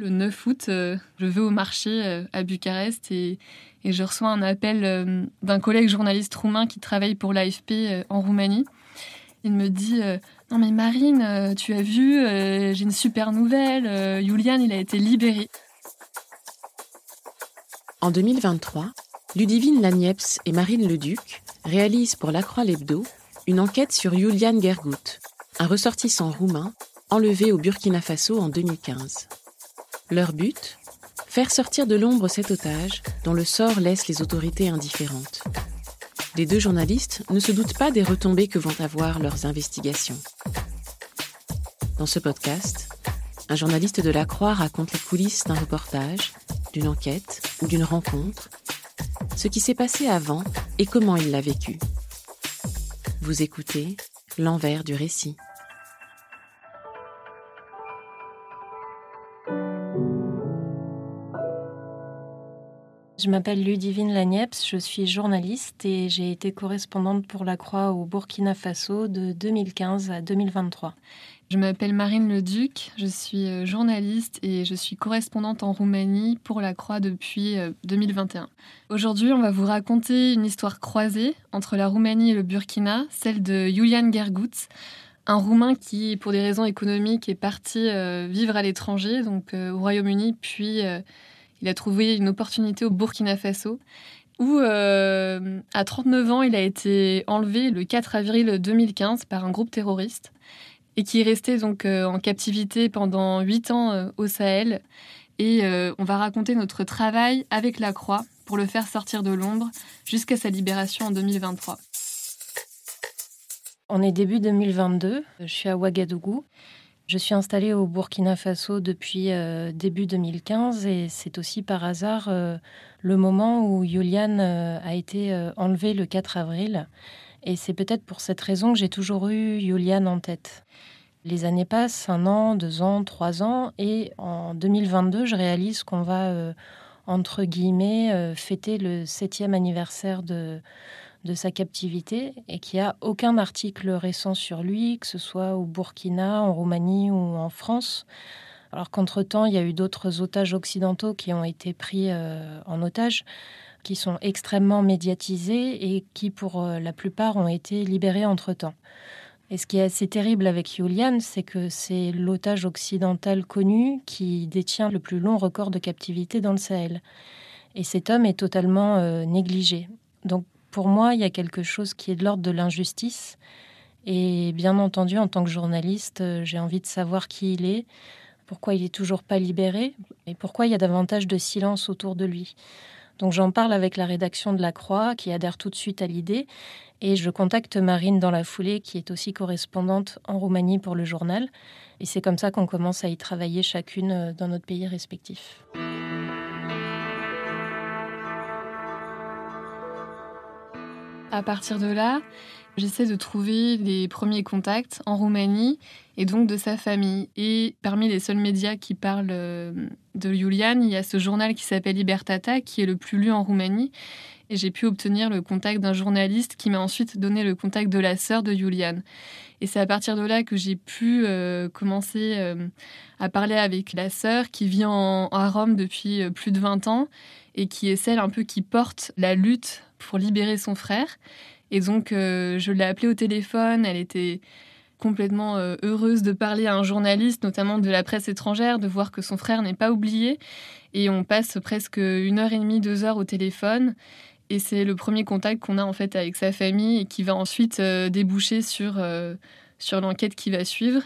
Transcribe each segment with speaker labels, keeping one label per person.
Speaker 1: Le 9 août, euh, je vais au marché euh, à Bucarest et, je reçois un appel euh, d'un collègue journaliste roumain qui travaille pour l'AFP en Roumanie. Il me dit Non, mais Marine, tu as vu, j'ai une super nouvelle. Julian, il a été libéré.
Speaker 2: En 2023, Ludivine Lagneps et Marine Leduc réalisent pour La Croix l'Hebdo une enquête sur Julian Gergut, un ressortissant roumain enlevé au Burkina Faso en 2015. Leur but Faire sortir de l'ombre cet otage dont le sort laisse les autorités indifférentes. Les deux journalistes ne se doutent pas des retombées que vont avoir leurs investigations. Dans ce podcast, un journaliste de la Croix raconte les coulisses d'un reportage, d'une enquête ou d'une rencontre, ce qui s'est passé avant et comment il l'a vécu. Vous écoutez l'envers du récit.
Speaker 3: Je m'appelle Ludivine Lagneps, je suis journaliste et j'ai été correspondante pour La Croix au Burkina Faso de 2015 à 2023.
Speaker 1: Je m'appelle Marine Leduc, je suis euh, journaliste et je suis correspondante en Roumanie pour La Croix depuis 2021. Euh, Aujourd'hui, on va vous raconter une histoire croisée entre la Roumanie et le Burkina, celle de Julian Gergut, un Roumain qui, pour des raisons économiques, est parti euh, vivre à l'étranger, donc au Royaume-Uni, puis il a trouvé une opportunité au Burkina Faso où, euh, à 39 ans, il a été enlevé le 4 avril 2015 par un groupe terroriste et qui est resté donc euh, en captivité pendant 8 ans euh, au Sahel. Et on va raconter notre travail avec la Croix pour le faire sortir de l'ombre jusqu'à sa libération en 2023.
Speaker 3: On est début 2022, je suis à Ouagadougou je suis installée au Burkina Faso depuis euh, début 2015 et c'est aussi par hasard euh, le moment où Julian euh, a été enlevé le 4 avril. Et c'est peut-être pour cette raison que j'ai toujours eu Julian en tête. Les années passent, un an, deux ans, trois ans, et en 2022, je réalise qu'on va, entre guillemets, fêter le septième anniversaire de, de sa captivité et qu'il n'y a aucun article récent sur lui, que ce soit au Burkina, en Roumanie ou en France. Alors qu'entre-temps, il y a eu d'autres otages occidentaux qui ont été pris euh, en otage, qui sont extrêmement médiatisés et qui, pour euh, la plupart, ont été libérés entre-temps. Et ce qui est assez terrible avec Julian, c'est que c'est l'otage occidental connu qui détient le plus long record de captivité dans le Sahel. Et cet homme est totalement euh, négligé. Donc pour moi, il y a quelque chose qui est de l'ordre de l'injustice. Et bien entendu, en tant que journaliste, euh, j'ai envie de savoir qui il est, pourquoi il est toujours pas libéré et pourquoi il y a davantage de silence autour de lui. Donc j'en parle avec la rédaction de La Croix qui adhère tout de suite à l'idée et je contacte Marine dans la foulée qui est aussi correspondante en Roumanie pour le journal. Et c'est comme ça qu'on commence à y travailler chacune euh, dans notre pays respectif.
Speaker 1: À partir de là, j'essaie de trouver les premiers contacts en Roumanie et donc de sa famille. Et parmi les seuls médias qui parlent euh, de Julian, il y a ce journal qui s'appelle Libertata, qui est le plus lu en Roumanie. Et j'ai pu obtenir le contact d'un journaliste qui m'a ensuite donné le contact de la sœur de Julian. Et c'est à partir de là que j'ai pu euh, commencer euh, à parler avec la sœur qui vit en, à Rome depuis plus de 20 ans et qui est celle un peu qui porte la lutte pour libérer son frère. Et donc, euh, je l'ai appelée au téléphone. Elle était complètement euh, heureuse de parler à un journaliste, notamment de la presse étrangère, de voir que son frère n'est pas oublié. Et on passe presque une heure et demie, deux heures au téléphone. Et c'est le premier contact qu'on a en fait avec sa famille et qui va ensuite euh, déboucher sur, sur l'enquête qui va suivre.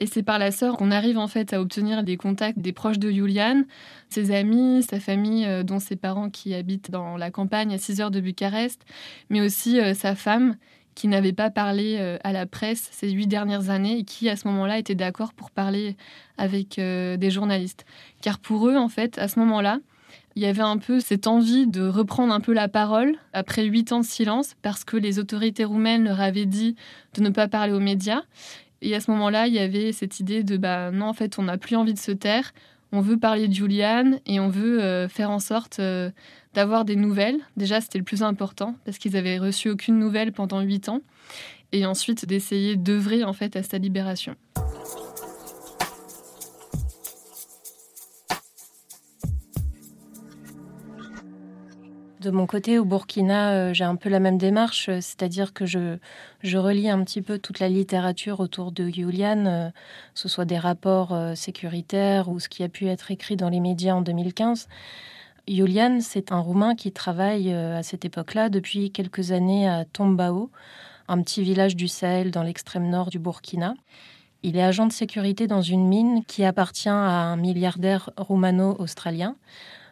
Speaker 1: Et c'est par la sœur qu'on arrive en fait à obtenir des contacts des proches de Julian, ses amis, sa famille, euh, dont ses parents qui habitent dans la campagne à 6 heures de Bucarest, mais aussi euh, sa femme qui n'avait pas parlé euh, à la presse ces huit dernières années et qui, à ce moment-là, était d'accord pour parler avec des journalistes. Car pour eux, en fait, à ce moment-là, il y avait un peu cette envie de reprendre un peu la parole après huit ans de silence parce que les autorités roumaines leur avaient dit de ne pas parler aux médias. Et à ce moment-là, il y avait cette idée de bah non, en fait, on n'a plus envie de se taire, on veut parler de Julian et on veut euh, faire en sorte euh, d'avoir des nouvelles. Déjà, c'était le plus important parce qu'ils avaient reçu aucune nouvelle pendant huit ans. Et ensuite, d'essayer d'œuvrer en fait à sa libération.
Speaker 3: De mon côté, au Burkina, euh, j'ai un peu la même démarche, euh, c'est-à-dire que je, je, relis un petit peu toute la littérature autour de Julian, euh, que ce soit des rapports sécuritaires ou ce qui a pu être écrit dans les médias en 2015. Julian, c'est un Roumain qui travaille à cette époque-là depuis quelques années à Tombao, un petit village du Sahel dans l'extrême nord du Burkina. Il est agent de sécurité dans une mine qui appartient à un milliardaire roumano-australien.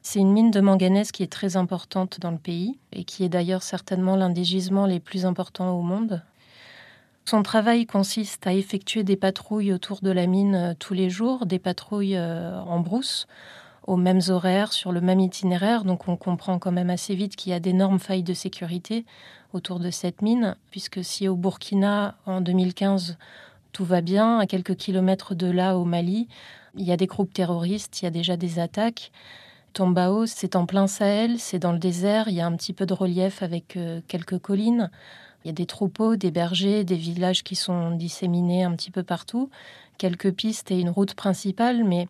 Speaker 3: C'est une mine de manganèse qui est très importante dans le pays et qui est d'ailleurs certainement l'un des gisements les plus importants au monde. Son travail consiste à effectuer des patrouilles autour de la mine euh, tous les jours, des patrouilles euh, en brousse, aux mêmes horaires, sur le même itinéraire. Donc on comprend quand même assez vite qu'il y a d'énormes failles de sécurité autour de cette mine, puisque si au Burkina, en 2015, tout va bien, à quelques kilomètres de là, au Mali, il y a des groupes terroristes, il y a déjà des attaques. Tombao, c'est en plein Sahel, c'est dans le désert, il y a un petit peu de relief avec euh, quelques collines. Il y a des troupeaux, des bergers, des villages qui sont disséminés un petit peu partout, quelques pistes et une route principale, mais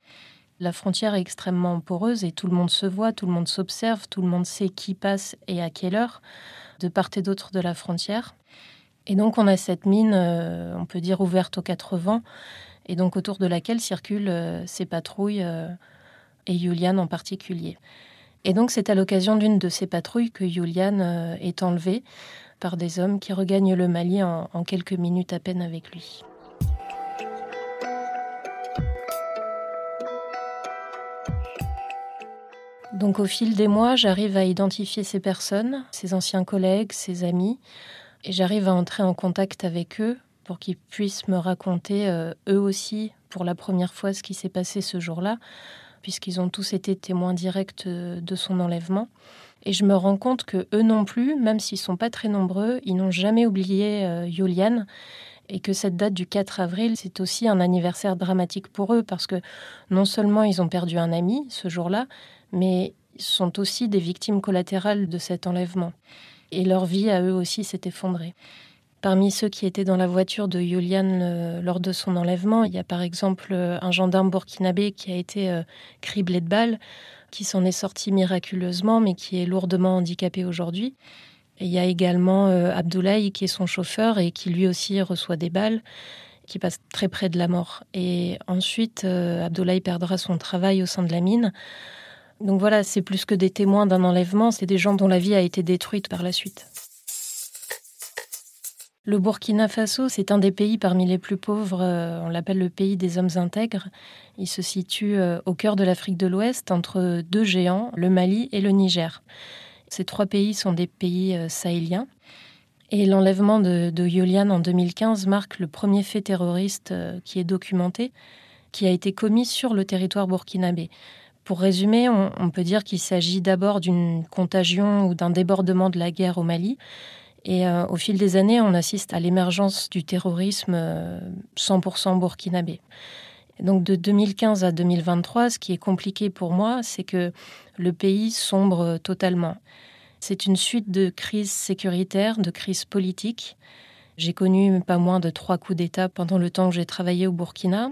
Speaker 3: la frontière est extrêmement poreuse et tout le monde se voit, tout le monde s'observe, tout le monde sait qui passe et à quelle heure, de part et d'autre de la frontière. Et donc on a cette mine, euh, on peut dire ouverte aux quatre vents, et donc autour de laquelle circulent euh, ces patrouilles et Julian en particulier. Et donc c'est à l'occasion d'une de ces patrouilles que Julian euh, est enlevé par des hommes qui regagnent le Mali en, quelques minutes à peine avec lui. Donc au fil des mois, j'arrive à identifier ces personnes, ces anciens collègues, ces amis, et j'arrive à entrer en contact avec eux pour qu'ils puissent me raconter euh, eux aussi pour la première fois ce qui s'est passé ce jour-là, puisqu'ils ont tous été témoins directs euh, de son enlèvement. Et je me rends compte que eux non plus, même s'ils sont pas très nombreux, ils n'ont jamais oublié euh, et que cette date du 4 avril, c'est aussi un anniversaire dramatique pour eux parce que non seulement ils ont perdu un ami ce jour-là, mais ils sont aussi des victimes collatérales de cet enlèvement. Et leur vie à eux aussi s'est effondrée. Parmi ceux qui étaient dans la voiture de Julian euh, lors de son enlèvement, il y a par exemple euh, un gendarme burkinabé qui a été euh, criblé de balles, qui s'en est sorti miraculeusement, mais qui est lourdement handicapé aujourd'hui. il y a également Abdoulaye qui est son chauffeur et qui lui aussi reçoit des balles, qui passe très près de la mort. Et ensuite, Abdoulaye perdra son travail au sein de la mine. Donc voilà, c'est plus que des témoins d'un enlèvement, c'est des gens dont la vie a été détruite par la suite. Le Burkina Faso, c'est un des pays parmi les plus pauvres, euh, on l'appelle le pays des hommes intègres. Il se situe euh, au cœur de l'Afrique de l'Ouest, entre deux géants, le Mali et le Niger. Ces trois pays sont des pays euh, sahéliens. Et l'enlèvement de, de Yulian en 2015 marque le premier fait terroriste qui est documenté, qui a été commis sur le territoire burkinabé. Pour résumer, on peut dire qu'il s'agit d'abord d'une contagion ou d'un débordement de la guerre au Mali, et euh, au fil des années, on assiste à l'émergence du terrorisme 100% euh, burkinabé. donc de 2015 à 2023, ce qui est compliqué pour moi, c'est que le pays sombre totalement. C'est une suite de crises sécuritaires, de crises politiques. J'ai connu pas moins de trois coups d'État pendant le temps que j'ai travaillé au Burkina.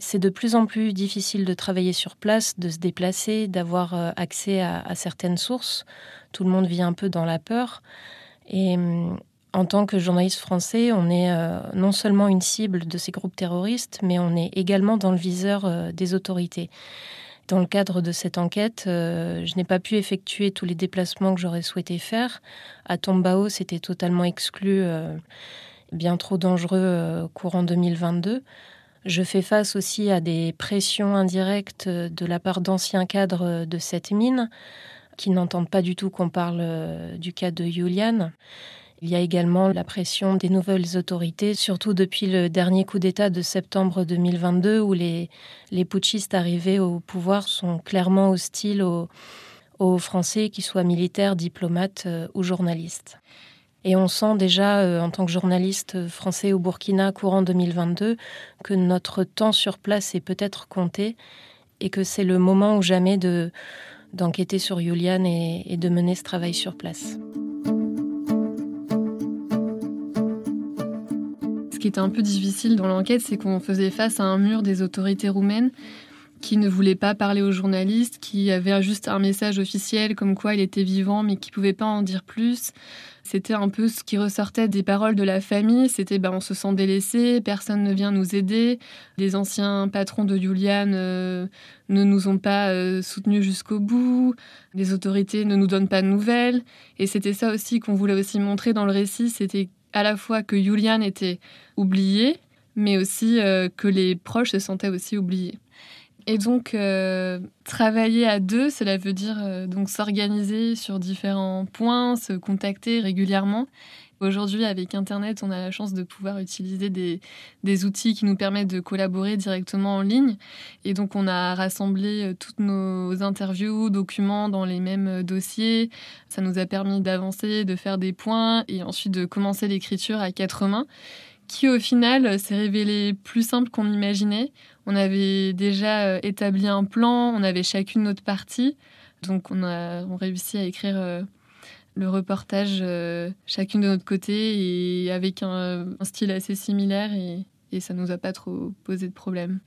Speaker 3: C'est de plus en plus difficile de travailler sur place, de se déplacer, d'avoir euh, accès à, à certaines sources. Tout le monde vit un peu dans la peur. Et hum, en tant que journaliste français, on est euh, non seulement une cible de ces groupes terroristes, mais on est également dans le viseur euh, des autorités. Dans le cadre de cette enquête, euh, je n'ai pas pu effectuer tous les déplacements que j'aurais souhaité faire. À Tombao, c'était totalement exclu, bien trop dangereux courant 2022. Je fais face aussi à des pressions indirectes de la part d'anciens cadres de cette mine qui n'entendent pas du tout qu'on parle euh, du cas de Julian. Il y a également la pression des nouvelles autorités, surtout depuis le dernier coup d'État de septembre 2022, où les, les putschistes arrivés au pouvoir sont clairement hostiles aux, Français, qu'ils soient militaires, diplomates euh, ou journalistes. Et on sent déjà, euh, en tant que journaliste français au Burkina courant 2022, que notre temps sur place est peut-être compté et que c'est le moment ou jamais de, d'enquêter sur Julian et, et de mener ce travail sur place.
Speaker 1: Ce qui était un peu difficile dans l'enquête, c'est qu'on faisait face à un mur des autorités roumaines qui ne voulaient pas parler aux journalistes, qui avaient juste un message officiel comme quoi il était vivant mais qui ne pouvaient pas en dire plus. C'était un peu ce qui ressortait des paroles de la famille. C'était ben, on se sent délaissé, personne ne vient nous aider. Les anciens patrons de Julian euh, ne nous ont pas euh, soutenus jusqu'au bout. Les autorités ne nous donnent pas de nouvelles. Et c'était ça aussi qu'on voulait aussi montrer dans le récit. C'était à la fois que Julian était oublié, mais aussi euh, que les proches se sentaient aussi oubliés. Et donc, euh, travailler à deux, cela veut dire euh, donc s'organiser sur différents points, se contacter régulièrement. Aujourd'hui, avec Internet, on a la chance de pouvoir utiliser des, des, outils qui nous permettent de collaborer directement en ligne. Et donc, on a rassemblé euh, toutes nos interviews, documents dans les mêmes dossiers. Ça nous a permis d'avancer, de faire des points et ensuite de commencer l'écriture à quatre mains qui au final s'est révélé plus simple qu'on imaginait. On avait déjà euh, établi un plan, on avait chacune notre partie, donc on a réussi à écrire euh, le reportage euh, chacune de notre côté et avec un, style assez similaire et, et ça nous a pas trop posé de problème.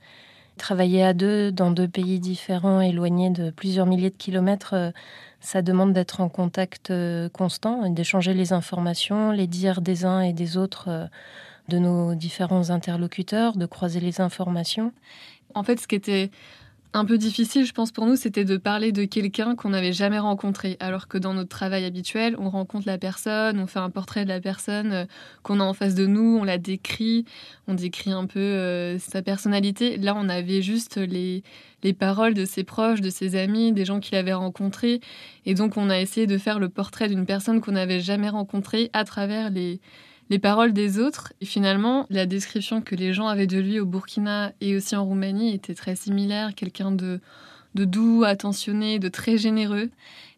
Speaker 3: Travailler à deux dans deux pays différents, éloignés de plusieurs milliers de kilomètres, ça demande d'être en contact constant d'échanger les informations, les dires des uns et des autres de nos différents interlocuteurs, de croiser les informations.
Speaker 1: En fait, ce qui était un peu difficile, je pense, pour nous, c'était de parler de quelqu'un qu'on n'avait jamais rencontré. Alors que dans notre travail habituel, on rencontre la personne, on fait un portrait de la personne euh, qu'on a en face de nous, on la décrit, on décrit un peu euh, sa personnalité. Là, on avait juste les, les paroles de ses proches, de ses amis, des gens qu'il avait rencontrés. Et donc, on a essayé de faire le portrait d'une personne qu'on n'avait jamais rencontrée à travers les, les paroles des autres. Et finalement, la description que les gens avaient de lui au Burkina et aussi en Roumanie était très similaire. Quelqu'un de, doux, attentionné, de très généreux.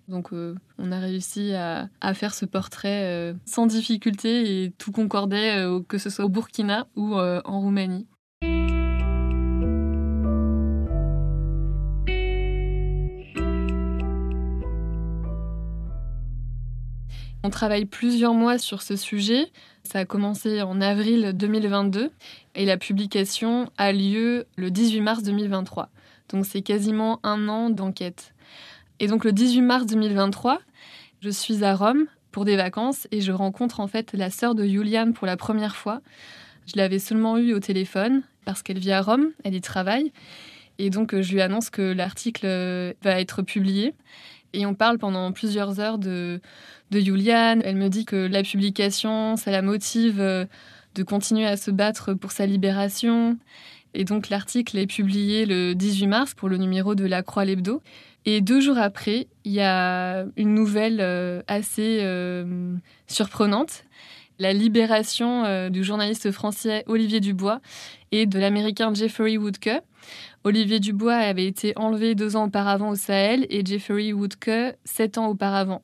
Speaker 1: Donc euh, on a réussi à, faire ce portrait euh, sans difficulté et tout concordait, euh, que ce soit au Burkina ou en Roumanie. On travaille plusieurs mois sur ce sujet. Ça a commencé en avril 2022 et la publication a lieu le 18 mars 2023. Donc c'est quasiment un an d'enquête. Et donc le 18 mars 2023, je suis à Rome pour des vacances et je rencontre en fait la sœur de Juliane pour la première fois. Je l'avais seulement eue au téléphone parce qu'elle vit à Rome, elle y travaille. Et donc je lui annonce que l'article va être publié. Et on parle pendant plusieurs heures de, de Juliane. Elle me dit que la publication, ça la motive euh, de continuer à se battre pour sa libération. Et donc l'article est publié le 18 mars pour le numéro de la Croix l'Hebdo. Et deux jours après, il y a une nouvelle euh, assez euh, surprenante. La libération du journaliste français Olivier Dubois et de l'américain Jeffrey Woodke. Olivier Dubois avait été enlevé deux ans auparavant au Sahel et Jeffrey Woodke sept ans auparavant.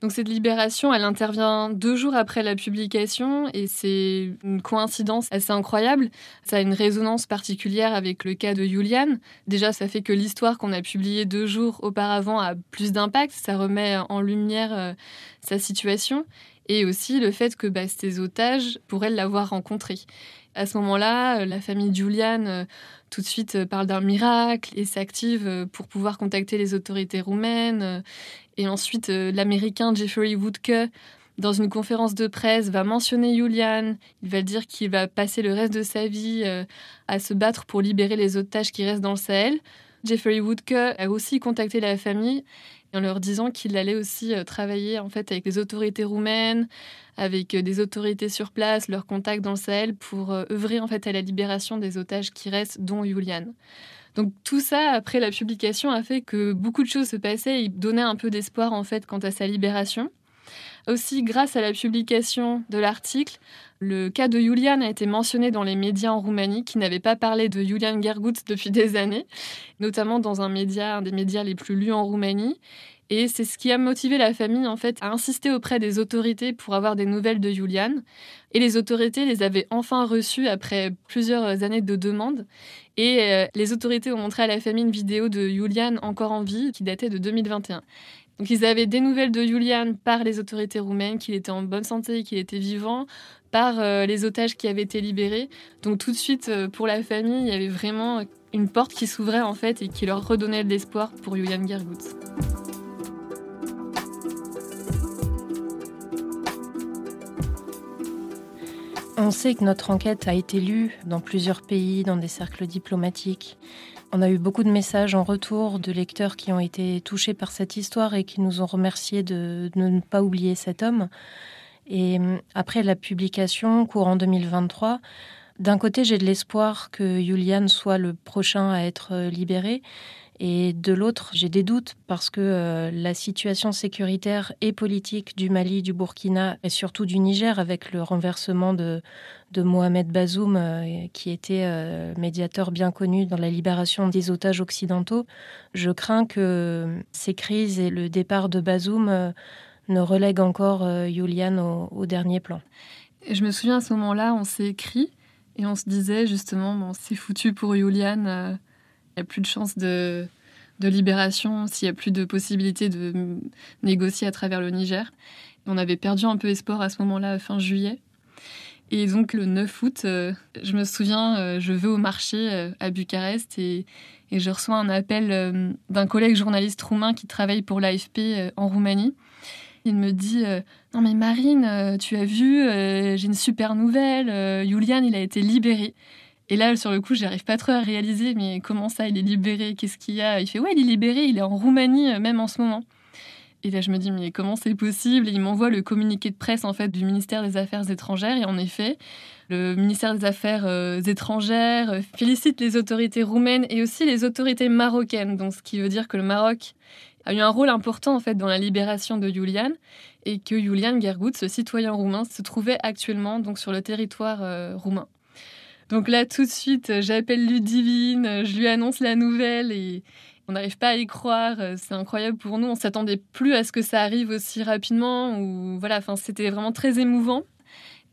Speaker 1: Donc cette libération, elle intervient deux jours après la publication et c'est une coïncidence assez incroyable. Ça a une résonance particulière avec le cas de Julian. Déjà, ça fait que l'histoire qu'on a publiée deux jours auparavant a plus d'impact. Ça remet en lumière euh, sa situation et aussi le fait que bah, ces otages pourraient l'avoir rencontré. À ce moment-là, euh, la famille Julian euh, tout de suite parle d'un miracle et s'active pour pouvoir contacter les autorités roumaines et ensuite, euh, l'Américain Jeffrey Woodke, dans une conférence de presse, va mentionner Julian. Il va dire qu'il va passer le reste de sa vie euh, à se battre pour libérer les otages qui restent dans le Sahel. Jeffrey Woodke a aussi contacté la famille en leur disant qu'il allait aussi euh, travailler en fait avec les autorités roumaines, avec des autorités sur place, leurs contacts dans le Sahel pour œuvrer en fait à la libération des otages qui restent, dont Julian. Donc tout ça, après la publication, a fait que beaucoup de choses se passaient et donnait un peu d'espoir en fait quant à sa libération. Aussi, grâce à la publication de l'article, le cas de Julian a été mentionné dans les médias en Roumanie qui n'avaient pas parlé de Julian Gergut depuis des années, notamment dans un un des médias les plus lus en Roumanie. Et c'est ce qui a motivé la famille en fait à insister auprès des autorités pour avoir des nouvelles de Julian. Et les autorités les avaient enfin reçues après plusieurs années de demandes. Et euh, les autorités ont montré à la famille une vidéo de Julian encore en vie qui datait de 2021. Donc ils avaient des nouvelles de Julian par les autorités roumaines, qu'il était en bonne santé, qu'il était vivant, par euh, les otages qui avaient été libérés. Donc tout de suite, euh, pour la famille, il y avait vraiment une porte qui s'ouvrait en fait et qui leur redonnait de l'espoir pour Julian Gergut.
Speaker 3: On sait que notre enquête a été lue dans plusieurs pays, dans des cercles diplomatiques. On a eu beaucoup de messages en retour de lecteurs qui ont été touchés par cette histoire et qui nous ont remerciés de, ne pas oublier cet homme. Et hum, après la publication, courant 2023, d'un côté, j'ai de l'espoir que Julian soit le prochain à être euh, libéré. Et de l'autre, j'ai des doutes parce que euh, la situation sécuritaire et politique du Mali, du Burkina et surtout du Niger, avec le renversement de, Mohamed Bazoum, euh, qui était médiateur bien connu dans la libération des otages occidentaux, je crains que ces crises et le départ de Bazoum ne relèguent encore Julian au, dernier plan.
Speaker 1: je me souviens à ce moment-là, on s'est écrit et on se disait justement, bon, c'est foutu pour Julian il n'y a plus de chance de, libération, s'il n'y a plus de possibilité de négocier à travers le Niger. On avait perdu un peu espoir à ce moment-là, fin juillet. Et donc le 9 août, euh, je me souviens, euh, je vais au marché euh, à Bucarest et, je reçois un appel d'un collègue journaliste roumain qui travaille pour l'AFP en Roumanie. Il me dit Non mais Marine, tu as vu, j'ai une super nouvelle, Julian il a été libéré. Et là, sur le coup, j'arrive pas trop à réaliser, mais comment ça, il est libéré? Qu'est-ce qu'il y a? Il fait, ouais, il est libéré, il est en Roumanie, euh, même en ce moment. Et là, je me dis, mais comment c'est possible Il m'envoie le communiqué de presse en fait du ministère des Affaires étrangères. Et en effet, le ministère des Affaires euh, étrangères euh, félicite les autorités roumaines et aussi les autorités marocaines. Donc, ce qui veut dire que le Maroc a eu un rôle important en fait dans la libération de Julian et que Julian Gergut, ce citoyen roumain, se trouvait actuellement donc sur le territoire roumain. Donc là, tout de suite, j'appelle Ludivine, je lui annonce la nouvelle et on n'arrive pas à y croire. C'est incroyable pour nous. On s'attendait plus à ce que ça arrive aussi rapidement. Ou voilà, enfin, c'était vraiment très émouvant.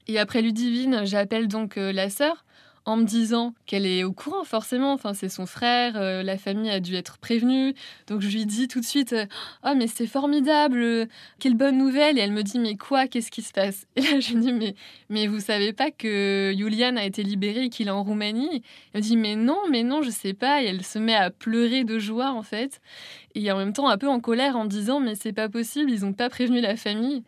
Speaker 1: Et après Ludivine, j'appelle donc euh, la sœur en me disant qu'elle est au courant forcément. Enfin, c'est son frère, euh, la famille a dû être prévenue. Donc je lui dis tout de suite "Ah mais c'est formidable, quelle bonne nouvelle." Et elle me dit "Mais quoi Qu'est-ce qui se passe? Et là je lui dis "Mais mais vous savez pas que Julian a été libéré qu'il est en Roumanie? Elle me dit "Mais non, mais non, je sais pas." Et elle se met à pleurer de joie en fait. Et en même temps un peu en colère en disant "Mais c'est pas possible, ils ont pas prévenu la famille."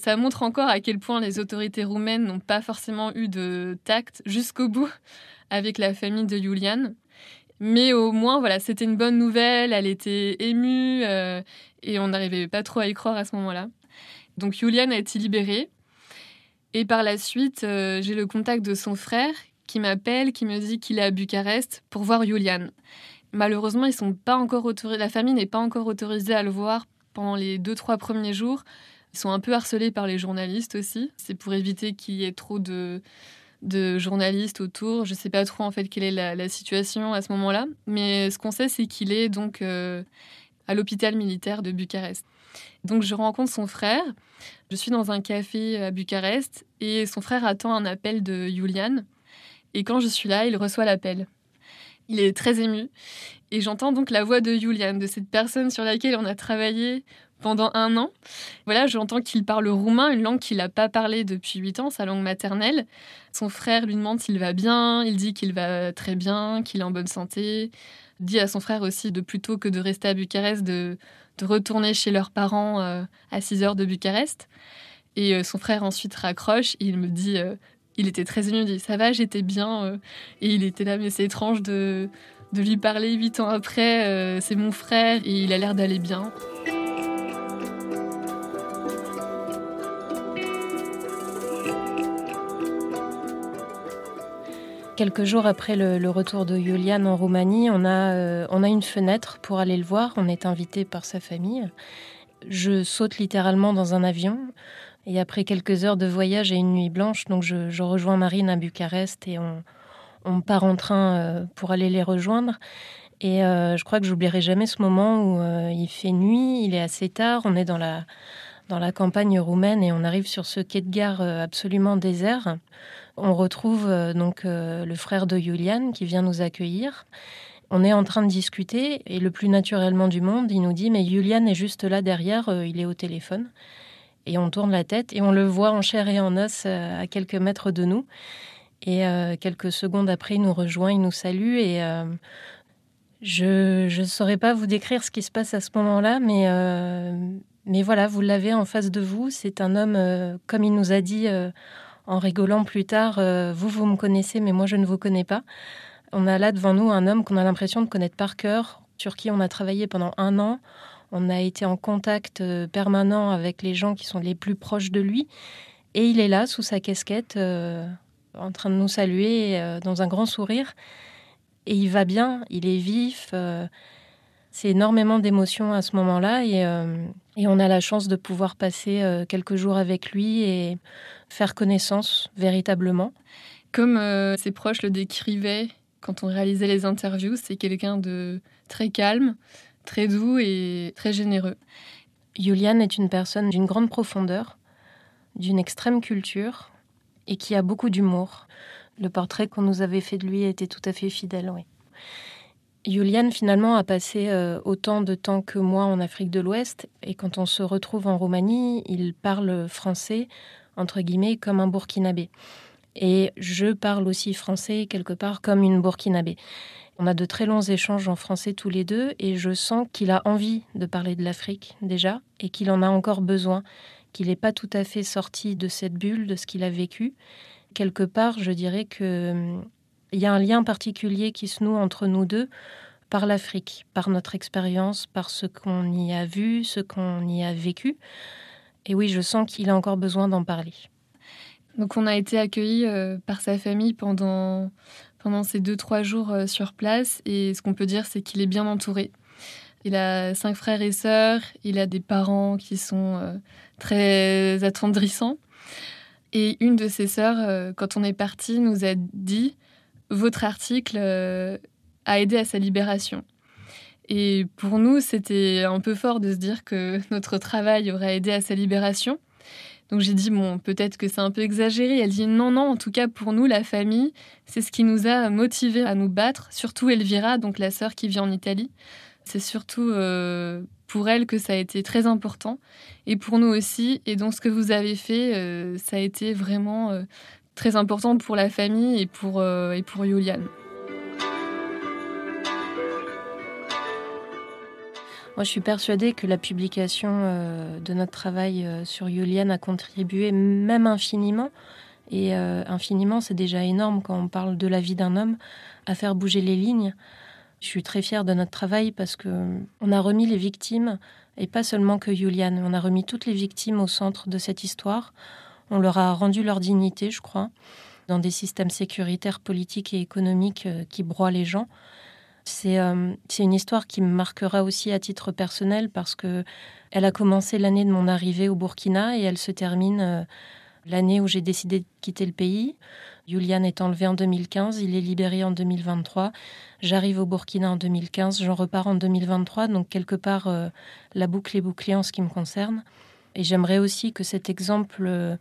Speaker 1: Ça montre encore à quel point les autorités roumaines n'ont pas forcément eu de tact jusqu'au bout avec la famille de Julian. Mais au moins, voilà, c'était une bonne nouvelle, elle était émue euh, et on n'arrivait pas trop à y croire à ce moment-là. Donc Julian a été libéré. Et par la suite, euh, j'ai le contact de son frère qui m'appelle, qui me dit qu'il est à Bucarest pour voir Julian. Malheureusement, ils sont pas encore autorisés, la famille n'est pas encore autorisée à le voir pendant les deux trois premiers jours ils sont un peu harcelés par les journalistes aussi. C'est pour éviter qu'il y ait trop de, de journalistes autour. Je ne sais pas trop en fait quelle est la, situation à ce moment-là. Mais ce qu'on sait, c'est qu'il est donc euh, à l'hôpital militaire de Bucarest. Donc je rencontre son frère. Je suis dans un café à Bucarest et son frère attend un appel de Julian. Et quand je suis là, il reçoit l'appel. Il est très ému. Et j'entends donc la voix de Julian, de cette personne sur laquelle on a travaillé pendant un an. Voilà, j'entends qu'il parle roumain, une langue qu'il n'a pas parlé depuis huit ans, sa langue maternelle. Son frère lui demande s'il va bien, il dit qu'il va très bien, qu'il est en bonne santé. Il dit à son frère aussi de plutôt que de rester à Bucarest, de, retourner chez leurs parents euh, à 6 heures de Bucarest. Et euh, son frère ensuite raccroche, il me dit, euh, il était très ému, il dit ça va, j'étais bien. et il était là, mais c'est étrange de, de lui parler huit ans après, c'est mon frère et il a l'air d'aller bien.
Speaker 3: Quelques jours après le, retour de Julian en Roumanie, on a, euh, on a une fenêtre pour aller le voir. On est invité par sa famille. je saute littéralement dans un avion. Et après quelques heures de voyage et une nuit blanche, donc je, rejoins Marine à Bucarest et on, part en train euh, pour aller les rejoindre. Et euh, je crois que j'oublierai jamais ce moment où euh, il fait nuit, il est assez tard, on est dans la, dans la campagne roumaine et on arrive sur ce quai de gare absolument désert. On retrouve donc le frère de Julian qui vient nous accueillir. On est en train de discuter et le plus naturellement du monde, il nous dit mais Julian est juste là derrière, il est au téléphone. Et on tourne la tête et on le voit en chair et en os à quelques mètres de nous. Et euh, quelques secondes après, il nous rejoint, il nous salue. Et euh, je ne saurais pas vous décrire ce qui se passe à ce moment-là, mais, mais voilà, vous l'avez en face de vous. C'est un homme, comme il nous a dit en rigolant plus tard, vous, vous me connaissez, mais moi, je ne vous connais pas. On a là devant nous un homme qu'on a l'impression de connaître par cœur, sur qui on a travaillé pendant un an. On a été en contact euh, permanent avec les gens qui sont les plus proches de lui. Et il est là, sous sa casquette, euh, en train de nous saluer euh, dans un grand sourire. Et il va bien, il est vif. c'est énormément d'émotions à ce moment-là. Et, et, on a la chance de pouvoir passer quelques jours avec lui et faire connaissance véritablement.
Speaker 1: Comme ses proches le décrivaient quand on réalisait les interviews, c'est quelqu'un de très calme, très doux et très généreux.
Speaker 3: Julian est une personne d'une grande profondeur, d'une extrême culture et qui a beaucoup d'humour. Le portrait qu'on nous avait fait de lui était tout à fait fidèle, oui. Julian finalement a passé euh, autant de temps que moi en Afrique de l'Ouest et quand on se retrouve en Roumanie, il parle français entre guillemets comme un burkinabé. Et je parle aussi français quelque part comme une burkinabé. On a de très longs échanges en français tous les deux et je sens qu'il a envie de parler de l'Afrique déjà et qu'il en a encore besoin, qu'il n'est pas tout à fait sorti de cette bulle, de ce qu'il a vécu. Quelque part, je dirais qu'il hum, y a un lien particulier qui se noue entre nous deux par l'Afrique, par notre expérience, par ce qu'on y a vu, ce qu'on y a vécu. Et oui, je sens qu'il a encore besoin d'en parler.
Speaker 1: Donc on a été accueillis euh, par sa famille pendant pendant ces deux, trois jours euh, sur place. Et ce qu'on peut dire, c'est qu'il est bien entouré. Il a cinq frères et sœurs, il a des parents qui sont euh, très attendrissants. Et une de ses sœurs, euh, quand on est parti, nous a dit Votre article a aidé à sa libération. Et pour nous, c'était un peu fort de se dire que notre travail aurait aidé à sa libération. Donc j'ai dit, bon, peut-être que c'est un peu exagéré. Elle dit, non, non, en tout cas, pour nous, la famille, c'est ce qui nous a motivés à nous battre, surtout Elvira, donc la sœur qui vit en Italie. C'est surtout euh, pour elle que ça a été très important, et pour nous aussi. Et donc ce que vous avez fait, euh, ça a été vraiment euh, très important pour la famille et pour, et pour Juliane.
Speaker 3: Moi, je suis persuadée que la publication de notre travail sur Julian a contribué même infiniment. Et infiniment, c'est déjà énorme quand on parle de la vie d'un homme, à faire bouger les lignes. Je suis très fière de notre travail parce que on a remis les victimes, et pas seulement que Julian, on a remis toutes les victimes au centre de cette histoire. On leur a rendu leur dignité, je crois, dans des systèmes sécuritaires, politiques et économiques qui broient les gens. Euh, c'est une histoire qui me marquera aussi à titre personnel parce que elle a commencé l'année de mon arrivée au Burkina et elle se termine euh, l'année où j'ai décidé de quitter le pays. Julian est enlevé en 2015, il est libéré en 2023. J'arrive au Burkina en 2015, j'en repars en 2023, donc quelque part euh, la boucle est bouclée en ce qui me concerne. Et j'aimerais aussi que cet exemple,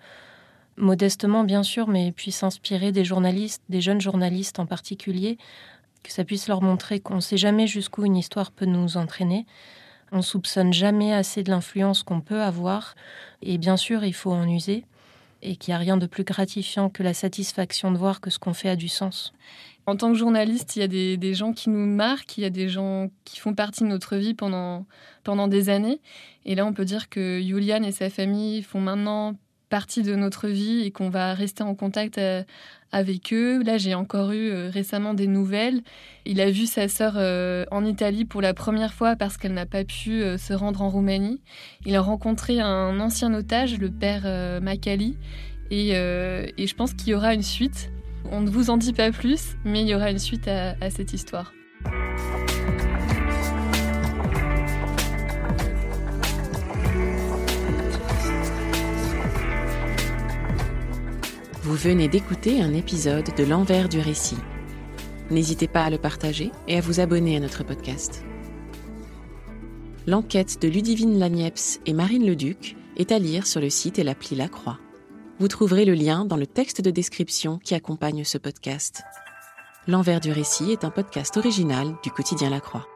Speaker 3: modestement bien sûr, mais puisse inspirer des journalistes, des jeunes journalistes en particulier, que ça puisse leur montrer qu'on ne sait jamais jusqu'où une histoire peut nous entraîner. On soupçonne jamais assez de l'influence qu'on peut avoir. Et bien sûr, il faut en user. Et qu'il n'y a rien de plus gratifiant que la satisfaction de voir que ce qu'on fait a du sens.
Speaker 1: En tant que journaliste, il y a des, gens qui nous marquent, il y a des gens qui font partie de notre vie pendant, pendant des années. Et là, on peut dire que Julian et sa famille font maintenant partie de notre vie et qu'on va rester en contact euh, avec eux. Là, j'ai encore eu euh, récemment des nouvelles. Il a vu sa sœur euh, en Italie pour la première fois parce qu'elle n'a pas pu se rendre en Roumanie. Il a rencontré un ancien otage, le père Makali, et, je pense qu'il y aura une suite. On ne vous en dit pas plus, mais il y aura une suite à cette histoire.
Speaker 2: Venez d'écouter un épisode de L'envers du récit. N'hésitez pas à le partager et à vous abonner à notre podcast. L'enquête de Ludivine Lagneps et Marine Leduc est à lire sur le site et l'appli La Croix. Vous trouverez le lien dans le texte de description qui accompagne ce podcast. L'envers du récit est un podcast original du quotidien La Croix.